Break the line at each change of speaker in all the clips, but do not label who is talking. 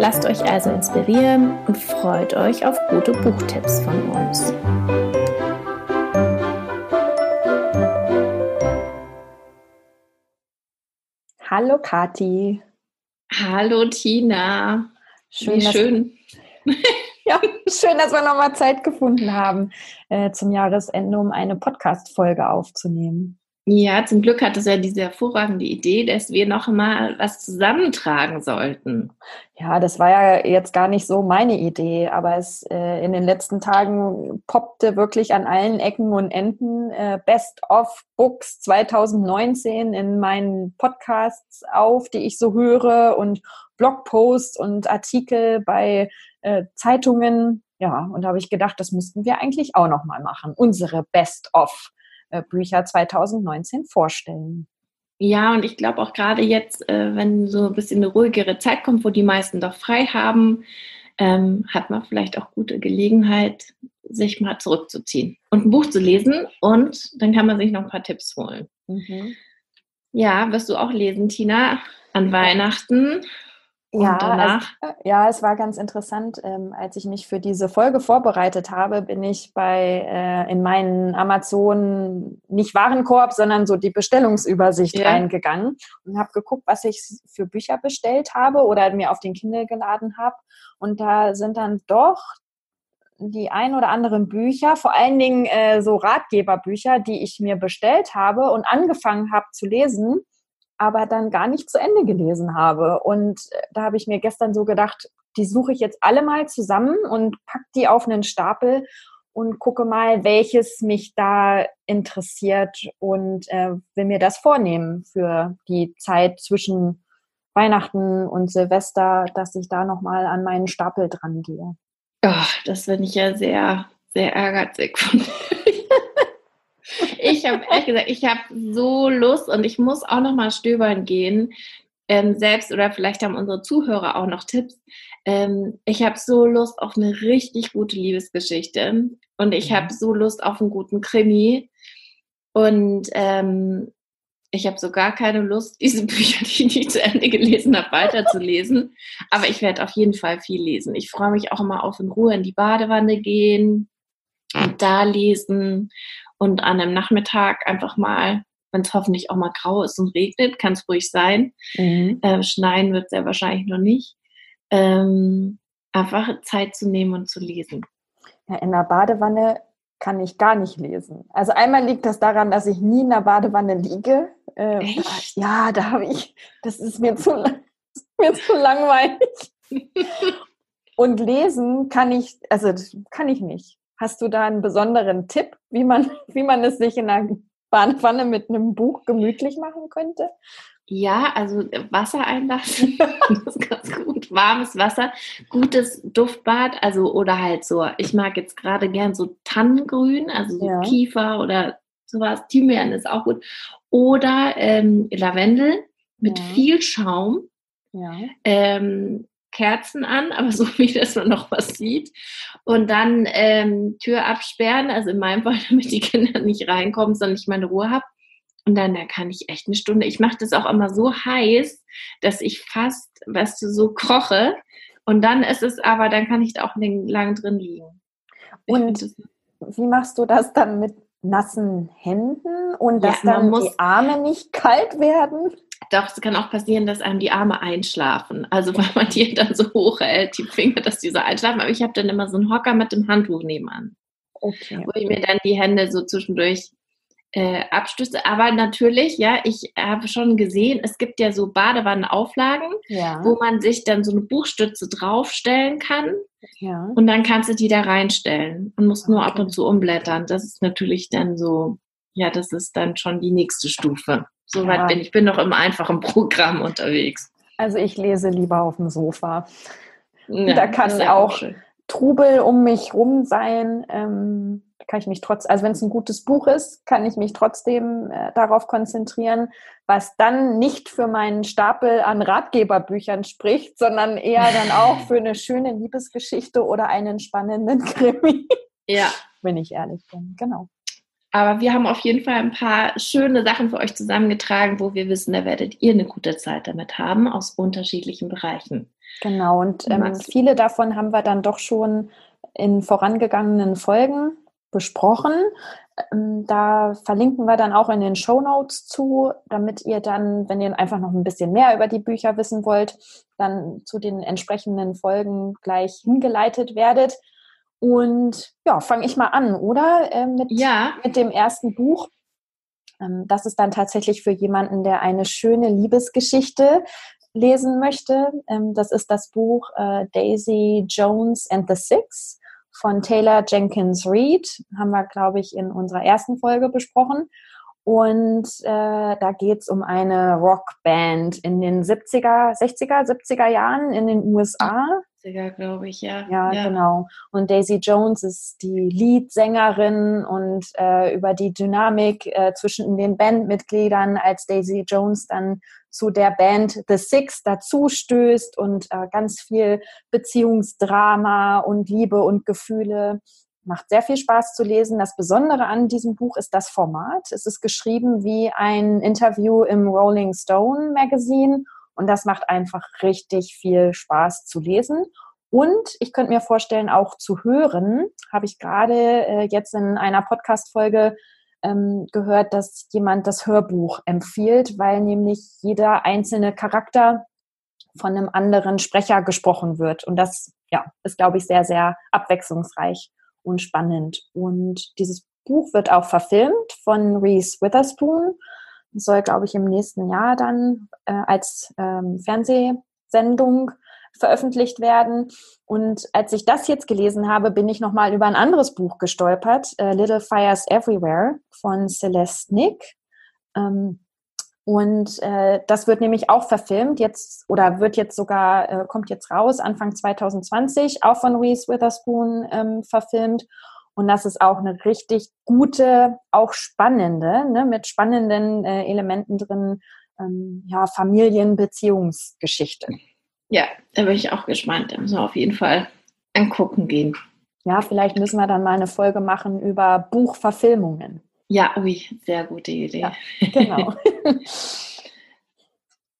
Lasst euch also inspirieren und freut euch auf gute Buchtipps von uns.
Hallo Kati.
Hallo Tina.
Schön, Wie schön. ja, schön, dass wir nochmal Zeit gefunden haben äh, zum Jahresende, um eine Podcast-Folge aufzunehmen.
Ja, zum Glück hat es ja diese hervorragende Idee, dass wir noch mal was zusammentragen sollten.
Ja, das war ja jetzt gar nicht so meine Idee, aber es äh, in den letzten Tagen poppte wirklich an allen Ecken und Enden äh, Best of Books 2019 in meinen Podcasts auf, die ich so höre und Blogposts und Artikel bei äh, Zeitungen. Ja, und da habe ich gedacht, das müssten wir eigentlich auch noch mal machen. Unsere Best of Bücher 2019 vorstellen.
Ja, und ich glaube auch gerade jetzt, äh, wenn so ein bisschen eine ruhigere Zeit kommt, wo die meisten doch frei haben, ähm, hat man vielleicht auch gute Gelegenheit, sich mal zurückzuziehen und ein Buch zu lesen und dann kann man sich noch ein paar Tipps holen. Mhm. Ja, wirst du auch lesen, Tina, an Weihnachten?
Ja, also, ja, es war ganz interessant. Ähm, als ich mich für diese Folge vorbereitet habe, bin ich bei äh, in meinen Amazon nicht Warenkorb, sondern so die Bestellungsübersicht ja. reingegangen und habe geguckt, was ich für Bücher bestellt habe oder mir auf den Kindle geladen habe. Und da sind dann doch die ein oder anderen Bücher, vor allen Dingen äh, so Ratgeberbücher, die ich mir bestellt habe und angefangen habe zu lesen aber dann gar nicht zu Ende gelesen habe. Und äh, da habe ich mir gestern so gedacht, die suche ich jetzt alle mal zusammen und pack die auf einen Stapel und gucke mal, welches mich da interessiert und äh, will mir das vornehmen für die Zeit zwischen Weihnachten und Silvester, dass ich da nochmal an meinen Stapel dran gehe.
Oh, das finde ich ja sehr, sehr ärgerlich von ich habe ehrlich gesagt, ich habe so Lust und ich muss auch noch mal stöbern gehen. Ähm, selbst oder vielleicht haben unsere Zuhörer auch noch Tipps. Ähm, ich habe so Lust auf eine richtig gute Liebesgeschichte und ich habe so Lust auf einen guten Krimi und ähm, ich habe so gar keine Lust, diese Bücher, die ich nicht zu Ende gelesen habe, weiterzulesen. Aber ich werde auf jeden Fall viel lesen. Ich freue mich auch immer auf in Ruhe in die Badewanne gehen und da lesen und an einem Nachmittag einfach mal, wenn es hoffentlich auch mal grau ist und regnet, kann es ruhig sein. Mhm. Äh, schneien wird es ja wahrscheinlich noch nicht. Ähm, einfach Zeit zu nehmen und zu lesen.
Ja, in der Badewanne kann ich gar nicht lesen. Also einmal liegt das daran, dass ich nie in der Badewanne liege. Äh, Echt? ja, da habe ich, das ist mir zu, mir zu langweilig. und lesen kann ich, also kann ich nicht. Hast du da einen besonderen Tipp, wie man, wie man es sich in einer Bahnpfanne mit einem Buch gemütlich machen könnte?
Ja, also Wasser einlassen, das ist ganz gut. Warmes Wasser, gutes Duftbad, also oder halt so, ich mag jetzt gerade gern so Tannengrün, also so ja. Kiefer oder sowas, Thymian ist auch gut. Oder ähm, Lavendel mit ja. viel Schaum. Ja. Ähm, Kerzen an, aber so wie dass man noch was sieht. Und dann ähm, Tür absperren, also in meinem Fall, damit die Kinder nicht reinkommen, sondern ich meine Ruhe habe. Und dann da kann ich echt eine Stunde. Ich mache das auch immer so heiß, dass ich fast, weißt du, so koche. Und dann ist es aber, dann kann ich da auch lang drin liegen.
Und wie machst du das dann mit nassen Händen und dass ja, dann die Arme nicht kalt werden?
Doch, es kann auch passieren, dass einem die Arme einschlafen. Also weil man die dann so hoch hält, die Finger, dass die so einschlafen. Aber ich habe dann immer so einen Hocker mit dem Handtuch nebenan. Okay. Wo ich mir dann die Hände so zwischendurch äh, abstöße. Aber natürlich, ja, ich habe schon gesehen, es gibt ja so Badewannenauflagen, ja. wo man sich dann so eine Buchstütze draufstellen kann. Ja. Und dann kannst du die da reinstellen und musst okay. nur ab und zu umblättern. Das ist natürlich dann so, ja, das ist dann schon die nächste Stufe. Soweit ja. bin ich. bin noch im einfachen Programm unterwegs.
Also ich lese lieber auf dem Sofa. Ja, da kann auch, Trubel um mich rum sein, ähm, kann ich mich trotz, also wenn es ein gutes Buch ist, kann ich mich trotzdem äh, darauf konzentrieren, was dann nicht für meinen Stapel an Ratgeberbüchern spricht, sondern eher dann auch für eine schöne Liebesgeschichte oder einen spannenden Krimi.
Ja.
Wenn ich ehrlich bin, genau.
Aber wir haben auf jeden Fall ein paar schöne Sachen für euch zusammengetragen, wo wir wissen, da werdet ihr eine gute Zeit damit haben, aus unterschiedlichen Bereichen.
Genau, und ähm, viele davon haben wir dann doch schon in vorangegangenen Folgen besprochen. Ähm, da verlinken wir dann auch in den Show Notes zu, damit ihr dann, wenn ihr einfach noch ein bisschen mehr über die Bücher wissen wollt, dann zu den entsprechenden Folgen gleich hingeleitet werdet. Und ja, fange ich mal an, oder? Äh, mit,
ja.
mit dem ersten Buch. Ähm, das ist dann tatsächlich für jemanden, der eine schöne Liebesgeschichte lesen möchte. Ähm, das ist das Buch äh, Daisy Jones and the Six von Taylor Jenkins Reid. Haben wir, glaube ich, in unserer ersten Folge besprochen. Und äh, da geht es um eine Rockband in den 70er, 60er, 70er Jahren in den USA.
70er, glaube ich, ja.
ja. ja. genau. Und Daisy Jones ist die Leadsängerin und äh, über die Dynamik äh, zwischen den Bandmitgliedern, als Daisy Jones dann zu der Band The Six dazu stößt und äh, ganz viel Beziehungsdrama und Liebe und Gefühle. Macht sehr viel Spaß zu lesen. Das Besondere an diesem Buch ist das Format. Es ist geschrieben wie ein Interview im Rolling Stone Magazine und das macht einfach richtig viel Spaß zu lesen. Und ich könnte mir vorstellen, auch zu hören, habe ich gerade äh, jetzt in einer Podcast-Folge ähm, gehört, dass jemand das Hörbuch empfiehlt, weil nämlich jeder einzelne Charakter von einem anderen Sprecher gesprochen wird. Und das ja, ist, glaube ich, sehr, sehr abwechslungsreich und spannend. Und dieses Buch wird auch verfilmt von Reese Witherspoon. Soll, glaube ich, im nächsten Jahr dann äh, als ähm, Fernsehsendung veröffentlicht werden. Und als ich das jetzt gelesen habe, bin ich nochmal über ein anderes Buch gestolpert, äh, Little Fires Everywhere von Celeste Nick. Ähm, und äh, das wird nämlich auch verfilmt jetzt oder wird jetzt sogar, äh, kommt jetzt raus, Anfang 2020, auch von Reese Witherspoon ähm, verfilmt. Und das ist auch eine richtig gute, auch spannende, ne, mit spannenden äh, Elementen drin, ähm, ja, Familienbeziehungsgeschichte.
Ja, da bin ich auch gespannt. Da müssen wir auf jeden Fall angucken gehen.
Ja, vielleicht müssen wir dann mal eine Folge machen über Buchverfilmungen.
Ja, ui, sehr gute Idee. Ja,
genau.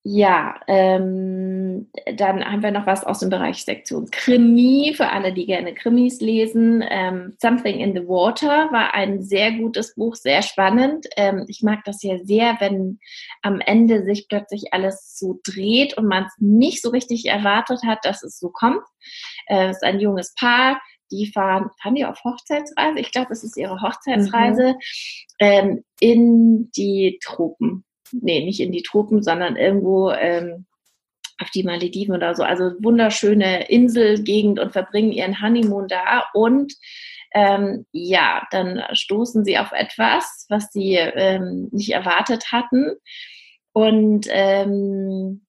Ja, ähm, dann haben wir noch was aus dem Bereich Sektion Krimi, für alle, die gerne Krimis lesen. Ähm, Something in the Water war ein sehr gutes Buch, sehr spannend. Ähm, ich mag das ja sehr, wenn am Ende sich plötzlich alles so dreht und man es nicht so richtig erwartet hat, dass es so kommt. Äh, es ist ein junges Paar, die fahren, fahren die auf Hochzeitsreise? Ich glaube, es ist ihre Hochzeitsreise mhm. ähm, in die Tropen nee, nicht in die Tropen, sondern irgendwo ähm, auf die Malediven oder so. Also wunderschöne Inselgegend und verbringen ihren Honeymoon da. Und ähm, ja, dann stoßen sie auf etwas, was sie ähm, nicht erwartet hatten. Und ähm,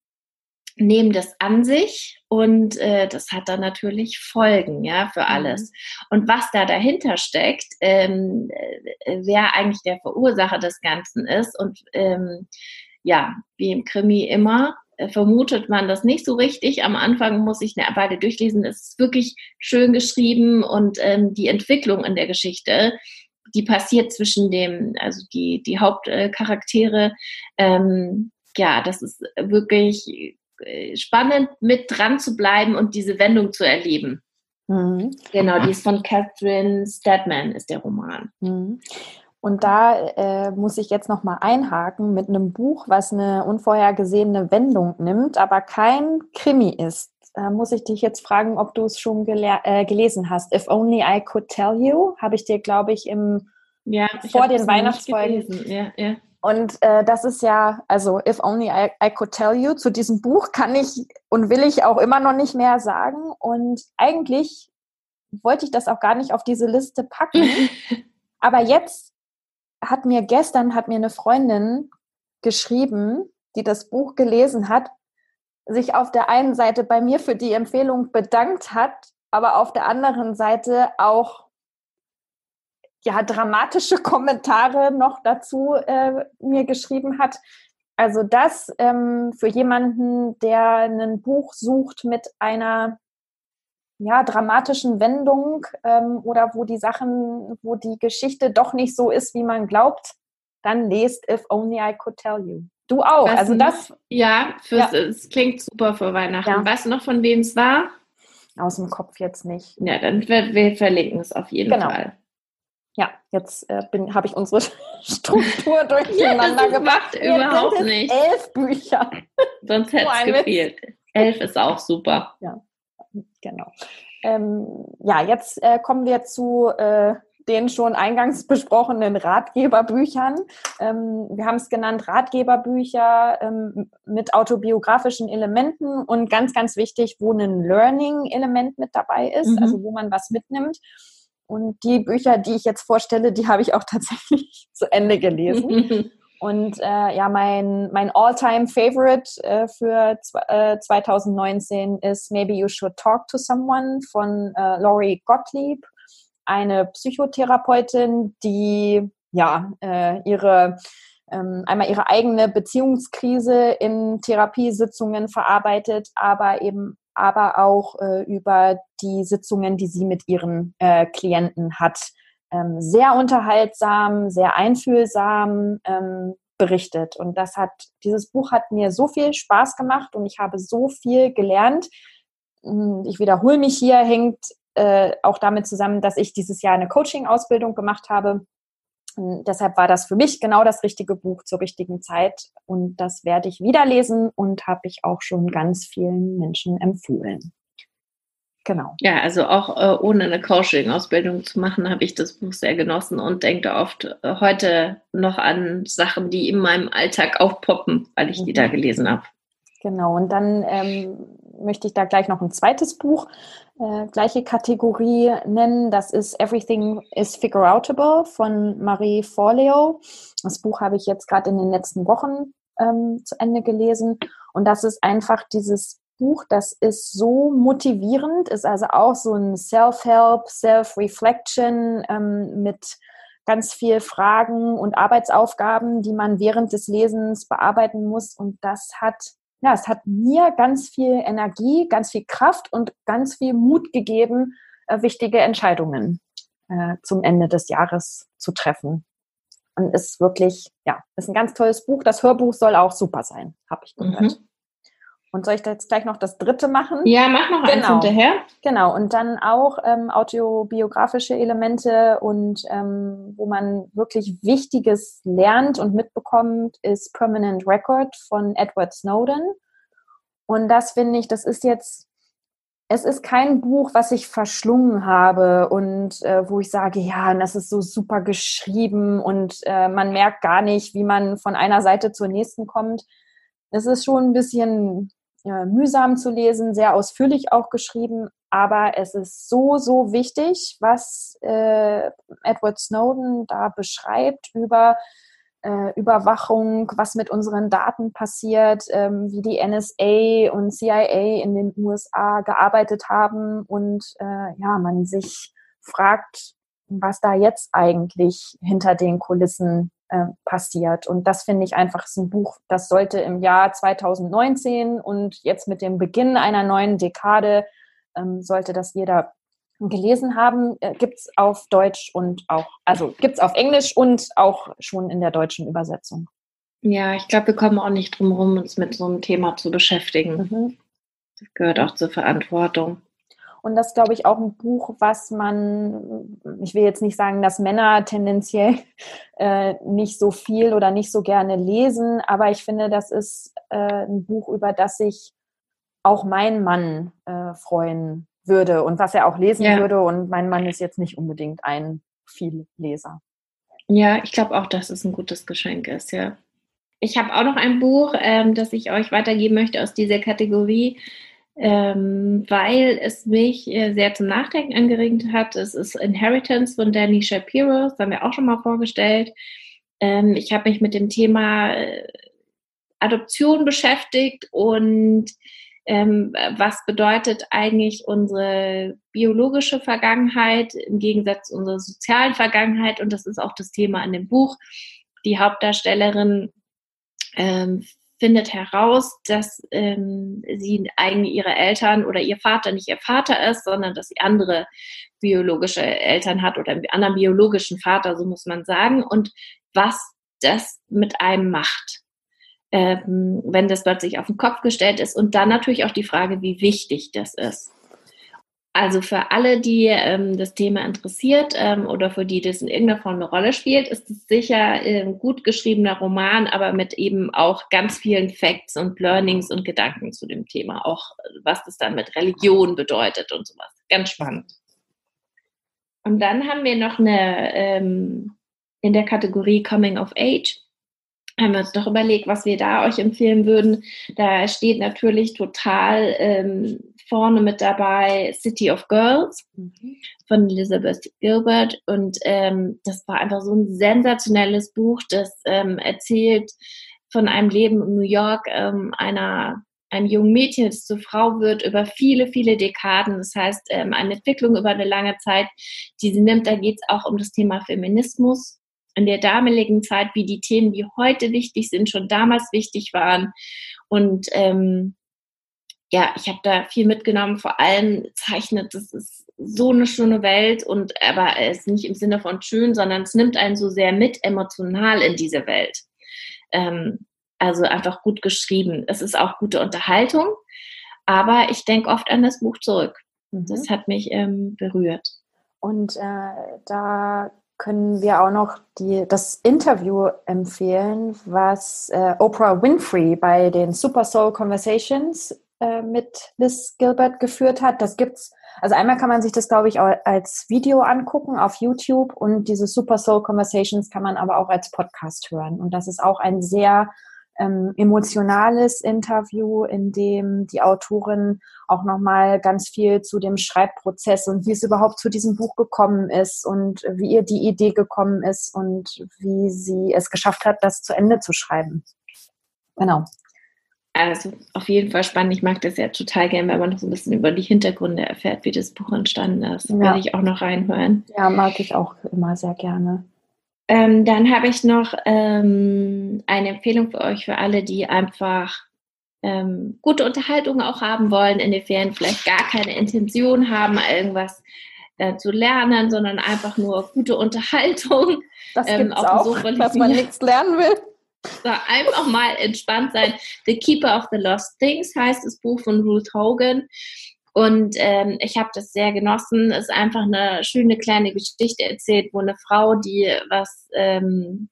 nehmen das an sich und äh, das hat dann natürlich Folgen, ja, für mhm. alles. Und was da dahinter steckt, ähm, äh, wer eigentlich der Verursacher des Ganzen ist und ähm, ja, wie im Krimi immer, äh, vermutet man das nicht so richtig. Am Anfang muss ich eine Weile durchlesen. Es ist wirklich schön geschrieben und ähm, die Entwicklung in der Geschichte, die passiert zwischen dem, also die, die Hauptcharaktere, ähm, ja, das ist wirklich spannend, mit dran zu bleiben und diese Wendung zu erleben. Mhm. Genau, die ist von Catherine Stedman, ist der Roman.
Mhm. Und da äh, muss ich jetzt nochmal einhaken mit einem Buch, was eine unvorhergesehene Wendung nimmt, aber kein Krimi ist. Da muss ich dich jetzt fragen, ob du es schon äh, gelesen hast. If Only I Could Tell You, habe ich dir, glaube ich, im
ja,
vor den Weihnachtsfolgen
ja, ja.
Und äh, das ist ja, also If Only I, I Could Tell You, zu diesem Buch kann ich und will ich auch immer noch nicht mehr sagen. Und eigentlich wollte ich das auch gar nicht auf diese Liste packen. Aber jetzt hat mir gestern, hat mir eine Freundin geschrieben, die das Buch gelesen hat, sich auf der einen Seite bei mir für die Empfehlung bedankt hat aber auf der anderen Seite auch ja, dramatische Kommentare noch dazu äh, mir geschrieben hat. Also das ähm, für jemanden, der ein Buch sucht mit einer ja, dramatischen Wendung ähm, oder wo die Sachen, wo die Geschichte doch nicht so ist, wie man glaubt, dann lest If Only I Could Tell You. Du auch.
Was also das. Ja, fürs, ja, es klingt super für Weihnachten. Ja. Weißt du noch, von wem es war?
Aus dem Kopf jetzt nicht.
Ja, dann wir, wir verlinken es auf jeden genau. Fall.
Ja, jetzt äh, habe ich unsere Struktur durcheinander ja, gemacht.
Überhaupt nicht.
Elf Bücher.
Sonst hätte es gefehlt. Elf ist auch super.
Ja, genau. Ähm, ja, jetzt äh, kommen wir zu äh, den schon eingangs besprochenen Ratgeberbüchern. Ähm, wir haben es genannt Ratgeberbücher ähm, mit autobiografischen Elementen und ganz, ganz wichtig, wo ein Learning-Element mit dabei ist, mhm. also wo man was mitnimmt. Und die Bücher, die ich jetzt vorstelle, die habe ich auch tatsächlich zu Ende gelesen. Und äh, ja, mein, mein All-Time-Favorite äh, für äh, 2019 ist Maybe You Should Talk to Someone von äh, Laurie Gottlieb, eine Psychotherapeutin, die ja äh, ihre ähm, einmal ihre eigene Beziehungskrise in Therapiesitzungen verarbeitet, aber eben aber auch äh, über die Sitzungen, die sie mit ihren äh, Klienten hat. Ähm, sehr unterhaltsam, sehr einfühlsam ähm, berichtet. Und das hat, dieses Buch hat mir so viel Spaß gemacht und ich habe so viel gelernt. Hm, ich wiederhole mich hier, hängt äh, auch damit zusammen, dass ich dieses Jahr eine Coaching-Ausbildung gemacht habe deshalb war das für mich genau das richtige Buch zur richtigen Zeit und das werde ich wieder lesen und habe ich auch schon ganz vielen Menschen empfohlen.
Genau. Ja, also auch äh, ohne eine Coaching-Ausbildung zu machen, habe ich das Buch sehr genossen und denke oft äh, heute noch an Sachen, die in meinem Alltag aufpoppen, weil ich mhm. die da mhm. gelesen habe.
Genau, und dann ähm, möchte ich da gleich noch ein zweites Buch, äh, gleiche Kategorie nennen. Das ist Everything is Figureoutable von Marie Forleo. Das Buch habe ich jetzt gerade in den letzten Wochen ähm, zu Ende gelesen. Und das ist einfach dieses Buch, das ist so motivierend, ist also auch so ein Self-Help, Self-Reflection ähm, mit ganz viel Fragen und Arbeitsaufgaben, die man während des Lesens bearbeiten muss. Und das hat ja, es hat mir ganz viel Energie, ganz viel Kraft und ganz viel Mut gegeben, äh, wichtige Entscheidungen äh, zum Ende des Jahres zu treffen. Und ist wirklich, ja, ist ein ganz tolles Buch. Das Hörbuch soll auch super sein, habe ich gehört. Mhm. Und soll ich da jetzt gleich noch das dritte machen?
Ja, mach noch genau. eins hinterher.
Genau, und dann auch ähm, autobiografische Elemente und ähm, wo man wirklich Wichtiges lernt und mitbekommt, ist Permanent Record von Edward Snowden. Und das finde ich, das ist jetzt, es ist kein Buch, was ich verschlungen habe und äh, wo ich sage, ja, das ist so super geschrieben und äh, man merkt gar nicht, wie man von einer Seite zur nächsten kommt. Es ist schon ein bisschen äh, mühsam zu lesen, sehr ausführlich auch geschrieben, aber es ist so, so wichtig, was äh, Edward Snowden da beschreibt über äh, Überwachung, was mit unseren Daten passiert, ähm, wie die NSA und CIA in den USA gearbeitet haben. Und äh, ja, man sich fragt, was da jetzt eigentlich hinter den Kulissen äh, passiert. Und das finde ich einfach ist ein Buch, das sollte im Jahr 2019 und jetzt mit dem Beginn einer neuen Dekade ähm, sollte das jeder gelesen haben. Äh, gibt es auf Deutsch und auch, also gibt es auf Englisch und auch schon in der deutschen Übersetzung.
Ja, ich glaube, wir kommen auch nicht drum herum, uns mit so einem Thema zu beschäftigen. Mhm. Das gehört auch zur Verantwortung.
Und das glaube ich auch ein Buch, was man, ich will jetzt nicht sagen, dass Männer tendenziell äh, nicht so viel oder nicht so gerne lesen, aber ich finde, das ist äh, ein Buch, über das sich auch mein Mann äh, freuen würde und was er auch lesen ja. würde. Und mein Mann ist jetzt nicht unbedingt ein Vielleser.
Ja, ich glaube auch, dass es ein gutes Geschenk ist, ja. Ich habe auch noch ein Buch, ähm, das ich euch weitergeben möchte aus dieser Kategorie ähm, weil es mich äh, sehr zum Nachdenken angeregt hat. Es ist Inheritance von Danny Shapiro, das haben wir auch schon mal vorgestellt. Ähm, ich habe mich mit dem Thema äh, Adoption beschäftigt und ähm, was bedeutet eigentlich unsere biologische Vergangenheit im Gegensatz zu unserer sozialen Vergangenheit. Und das ist auch das Thema in dem Buch. Die Hauptdarstellerin findet heraus, dass ähm, sie eigentlich ihre Eltern oder ihr Vater nicht ihr Vater ist, sondern dass sie andere biologische Eltern hat oder einen anderen biologischen Vater, so muss man sagen. Und was das mit einem macht ähm, wenn das plötzlich auf den Kopf gestellt ist. Und dann natürlich auch die Frage, wie wichtig das ist. Also für alle, die ähm, das Thema interessiert ähm, oder für die das in irgendeiner Form eine Rolle spielt, ist es sicher ein ähm, gut geschriebener Roman, aber mit eben auch ganz vielen Facts und Learnings und Gedanken zu dem Thema, auch was das dann mit Religion bedeutet und sowas. Ganz spannend. Und dann haben wir noch eine ähm, in der Kategorie Coming of Age haben wir uns doch überlegt, was wir da euch empfehlen würden. Da steht natürlich total ähm, vorne mit dabei City of Girls mhm. von Elizabeth Gilbert. Und ähm, das war einfach so ein sensationelles Buch, das ähm, erzählt von einem Leben in New York, ähm, einer einem jungen Mädchen, das zur Frau wird, über viele, viele Dekaden. Das heißt, ähm, eine Entwicklung über eine lange Zeit, die sie nimmt. Da geht es auch um das Thema Feminismus in der damaligen Zeit, wie die Themen, die heute wichtig sind, schon damals wichtig waren. Und ähm, ja, ich habe da viel mitgenommen, vor allem zeichnet, das ist so eine schöne Welt und aber es ist nicht im Sinne von schön, sondern es nimmt einen so sehr mit emotional in diese Welt. Ähm, also einfach gut geschrieben. Es ist auch gute Unterhaltung, aber ich denke oft an das Buch zurück. Mhm. Das hat mich ähm, berührt.
Und äh, da können wir auch noch die, das Interview empfehlen, was äh, Oprah Winfrey bei den Super Soul Conversations äh, mit Liz Gilbert geführt hat. Das gibt's. Also einmal kann man sich das, glaube ich, als Video angucken auf YouTube und diese Super Soul Conversations kann man aber auch als Podcast hören. Und das ist auch ein sehr ähm, emotionales Interview, in dem die Autorin auch nochmal ganz viel zu dem Schreibprozess und wie es überhaupt zu diesem Buch gekommen ist und wie ihr die Idee gekommen ist und wie sie es geschafft hat, das zu Ende zu schreiben. Genau.
Also auf jeden Fall spannend. Ich mag das ja total gerne, wenn man noch so ein bisschen über die Hintergründe erfährt, wie das Buch entstanden ist. Ja. Will ich auch noch reinhören.
Ja, mag ich auch immer sehr gerne.
Ähm, dann habe ich noch ähm, eine Empfehlung für euch, für alle, die einfach ähm, gute Unterhaltung auch haben wollen in den Ferien, vielleicht gar keine Intention haben, irgendwas äh, zu lernen, sondern einfach nur gute Unterhaltung.
Das ähm, gibt's auch, Sofa dass man nichts lernen will.
So, einfach mal entspannt sein. The Keeper of the Lost Things heißt das Buch von Ruth Hogan. Und ähm, ich habe das sehr genossen. Es ist einfach eine schöne kleine Geschichte erzählt, wo eine Frau, die was ähm,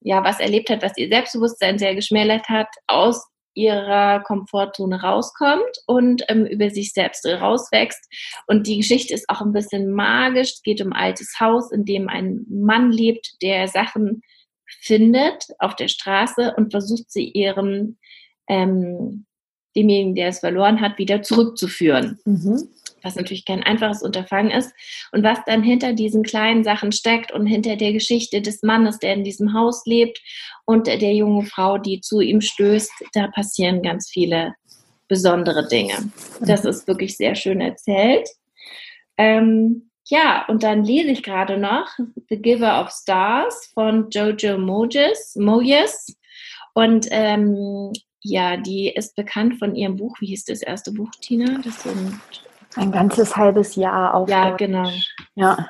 ja was erlebt hat, was ihr Selbstbewusstsein sehr geschmälert hat, aus ihrer Komfortzone rauskommt und ähm, über sich selbst rauswächst. Und die Geschichte ist auch ein bisschen magisch. Es geht um ein altes Haus, in dem ein Mann lebt, der Sachen findet auf der Straße und versucht sie ihrem ähm, demjenigen, der es verloren hat, wieder zurückzuführen. Mhm. Was natürlich kein einfaches Unterfangen ist. Und was dann hinter diesen kleinen Sachen steckt und hinter der Geschichte des Mannes, der in diesem Haus lebt und der jungen Frau, die zu ihm stößt, da passieren ganz viele besondere Dinge. Das ist wirklich sehr schön erzählt. Ähm, ja, und dann lese ich gerade noch The Giver of Stars von Jojo Mojes. Moyes. Und ähm, ja, die ist bekannt von ihrem Buch. Wie hieß das erste Buch, Tina? Das
sind ein ganzes halbes Jahr auf
Ja, Deutsch. genau. Ja.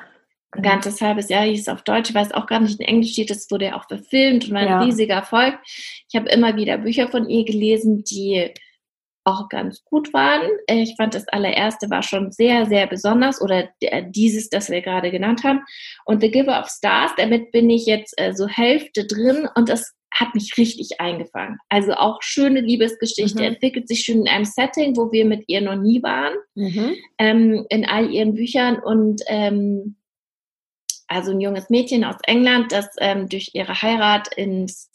Ein ganzes halbes Jahr hieß es auf Deutsch. Ich weiß auch gar nicht, in Englisch steht, das wurde ja auch verfilmt und war ein ja. riesiger Erfolg. Ich habe immer wieder Bücher von ihr gelesen, die auch ganz gut waren. Ich fand das allererste war schon sehr, sehr besonders oder dieses, das wir gerade genannt haben. Und The Giver of Stars, damit bin ich jetzt äh, so Hälfte drin und das hat mich richtig eingefangen. Also auch schöne Liebesgeschichte, mhm. entwickelt sich schön in einem Setting, wo wir mit ihr noch nie waren, mhm. ähm, in all ihren Büchern und ähm, also ein junges Mädchen aus England, das ähm, durch ihre Heirat ins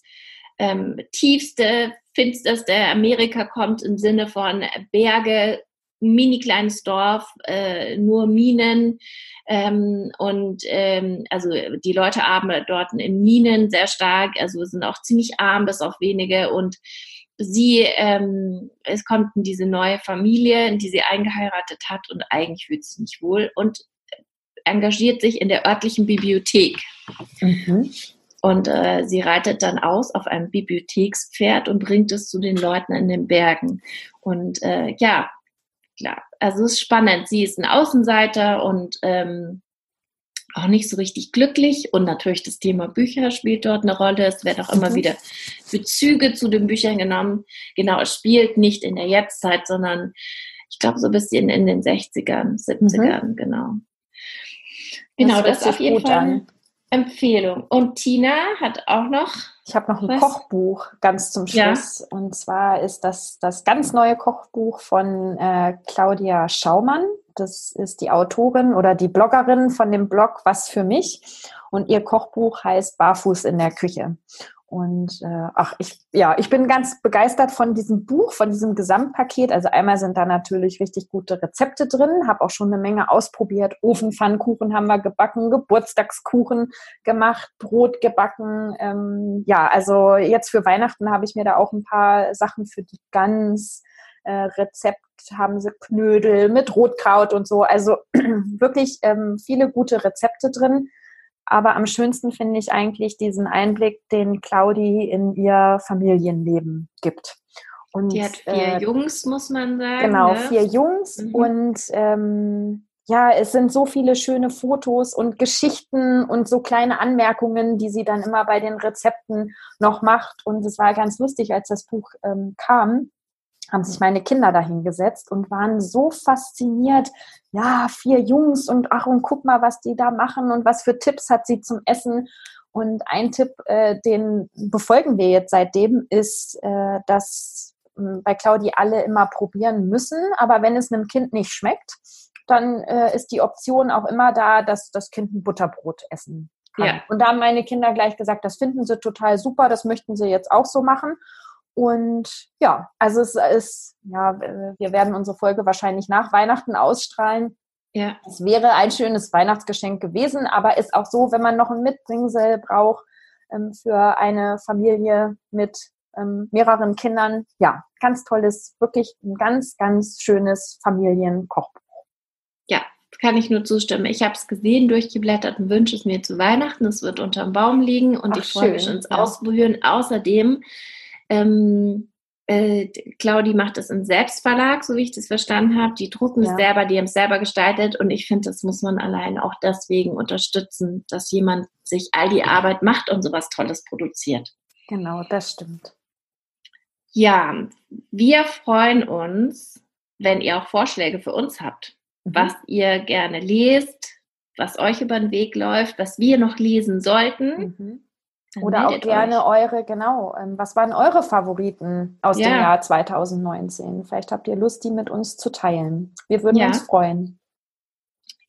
ähm, tiefste, finsterste Amerika kommt im Sinne von Berge, mini kleines Dorf, äh, nur Minen ähm, und ähm, also die Leute arbeiten dort in Minen sehr stark, also sind auch ziemlich arm bis auf wenige und sie, ähm, es kommt in diese neue Familie, in die sie eingeheiratet hat und eigentlich fühlt sie sich nicht wohl und engagiert sich in der örtlichen Bibliothek. Mhm. Und äh, sie reitet dann aus auf einem Bibliothekspferd und bringt es zu den Leuten in den Bergen. Und äh, ja, klar, also es ist spannend. Sie ist ein Außenseiter und ähm, auch nicht so richtig glücklich. Und natürlich das Thema Bücher spielt dort eine Rolle. Es werden auch immer mhm. wieder Bezüge zu den Büchern genommen. Genau, es spielt nicht in der Jetztzeit, sondern ich glaube so ein bisschen in den 60ern, 70ern, mhm. genau. Genau, das, das ist auf jeden Fall eine Empfehlung. Und Tina hat auch noch.
Ich habe noch ein was? Kochbuch ganz zum Schluss. Ja. Und zwar ist das das ganz neue Kochbuch von äh, Claudia Schaumann. Das ist die Autorin oder die Bloggerin von dem Blog Was für mich. Und ihr Kochbuch heißt Barfuß in der Küche. Und äh, ach, ich, ja, ich bin ganz begeistert von diesem Buch, von diesem Gesamtpaket. Also einmal sind da natürlich richtig gute Rezepte drin, habe auch schon eine Menge ausprobiert. Ofenpfannkuchen haben wir gebacken, Geburtstagskuchen gemacht, Brot gebacken. Ähm, ja, also jetzt für Weihnachten habe ich mir da auch ein paar Sachen für die Gans. Äh, Rezept haben sie Knödel mit Rotkraut und so. Also wirklich ähm, viele gute Rezepte drin. Aber am schönsten finde ich eigentlich diesen Einblick, den Claudi in ihr Familienleben gibt.
Und, die hat vier äh, Jungs, muss man sagen.
Genau, ne? vier Jungs. Mhm. Und ähm, ja, es sind so viele schöne Fotos und Geschichten und so kleine Anmerkungen, die sie dann immer bei den Rezepten noch macht. Und es war ganz lustig, als das Buch ähm, kam haben sich meine Kinder dahingesetzt und waren so fasziniert. Ja, vier Jungs und ach, und guck mal, was die da machen und was für Tipps hat sie zum Essen. Und ein Tipp, äh, den befolgen wir jetzt seitdem, ist, äh, dass äh, bei Claudi alle immer probieren müssen. Aber wenn es einem Kind nicht schmeckt, dann äh, ist die Option auch immer da, dass das Kind ein Butterbrot essen kann. Ja. Und da haben meine Kinder gleich gesagt, das finden sie total super, das möchten sie jetzt auch so machen. Und ja, also es ist, ja, wir werden unsere Folge wahrscheinlich nach Weihnachten ausstrahlen. Ja. Es wäre ein schönes Weihnachtsgeschenk gewesen, aber ist auch so, wenn man noch ein Mitbringsel braucht ähm, für eine Familie mit ähm, mehreren Kindern. Ja, ganz tolles, wirklich ein ganz, ganz schönes Familienkochbuch.
Ja, kann ich nur zustimmen. Ich habe es gesehen, durchgeblättert und wünsche es mir zu Weihnachten. Es wird unterm Baum liegen und Ach, ich freue mich ins ja. Ausprobieren. Außerdem ähm, äh, Claudi macht es im Selbstverlag, so wie ich das verstanden habe. Die drucken ja. es selber, die haben es selber gestaltet und ich finde, das muss man allein auch deswegen unterstützen, dass jemand sich all die Arbeit macht und sowas Tolles produziert.
Genau, das stimmt.
Ja, wir freuen uns, wenn ihr auch Vorschläge für uns habt, mhm. was ihr gerne lest, was euch über den Weg läuft, was wir noch lesen sollten. Mhm.
Oder auch gerne euch. eure, genau, ähm, was waren eure Favoriten aus ja. dem Jahr 2019? Vielleicht habt ihr Lust, die mit uns zu teilen. Wir würden ja. uns freuen.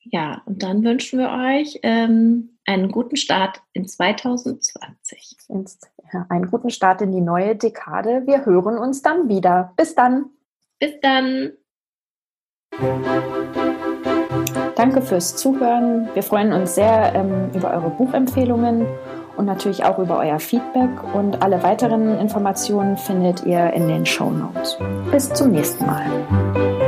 Ja, und dann wünschen wir euch ähm, einen guten Start in 2020.
Ja, einen guten Start in die neue Dekade. Wir hören uns dann wieder. Bis dann.
Bis dann.
Danke fürs Zuhören. Wir freuen uns sehr ähm, über eure Buchempfehlungen und natürlich auch über euer Feedback. Und alle weiteren Informationen findet ihr in den Show Notes. Bis zum nächsten Mal.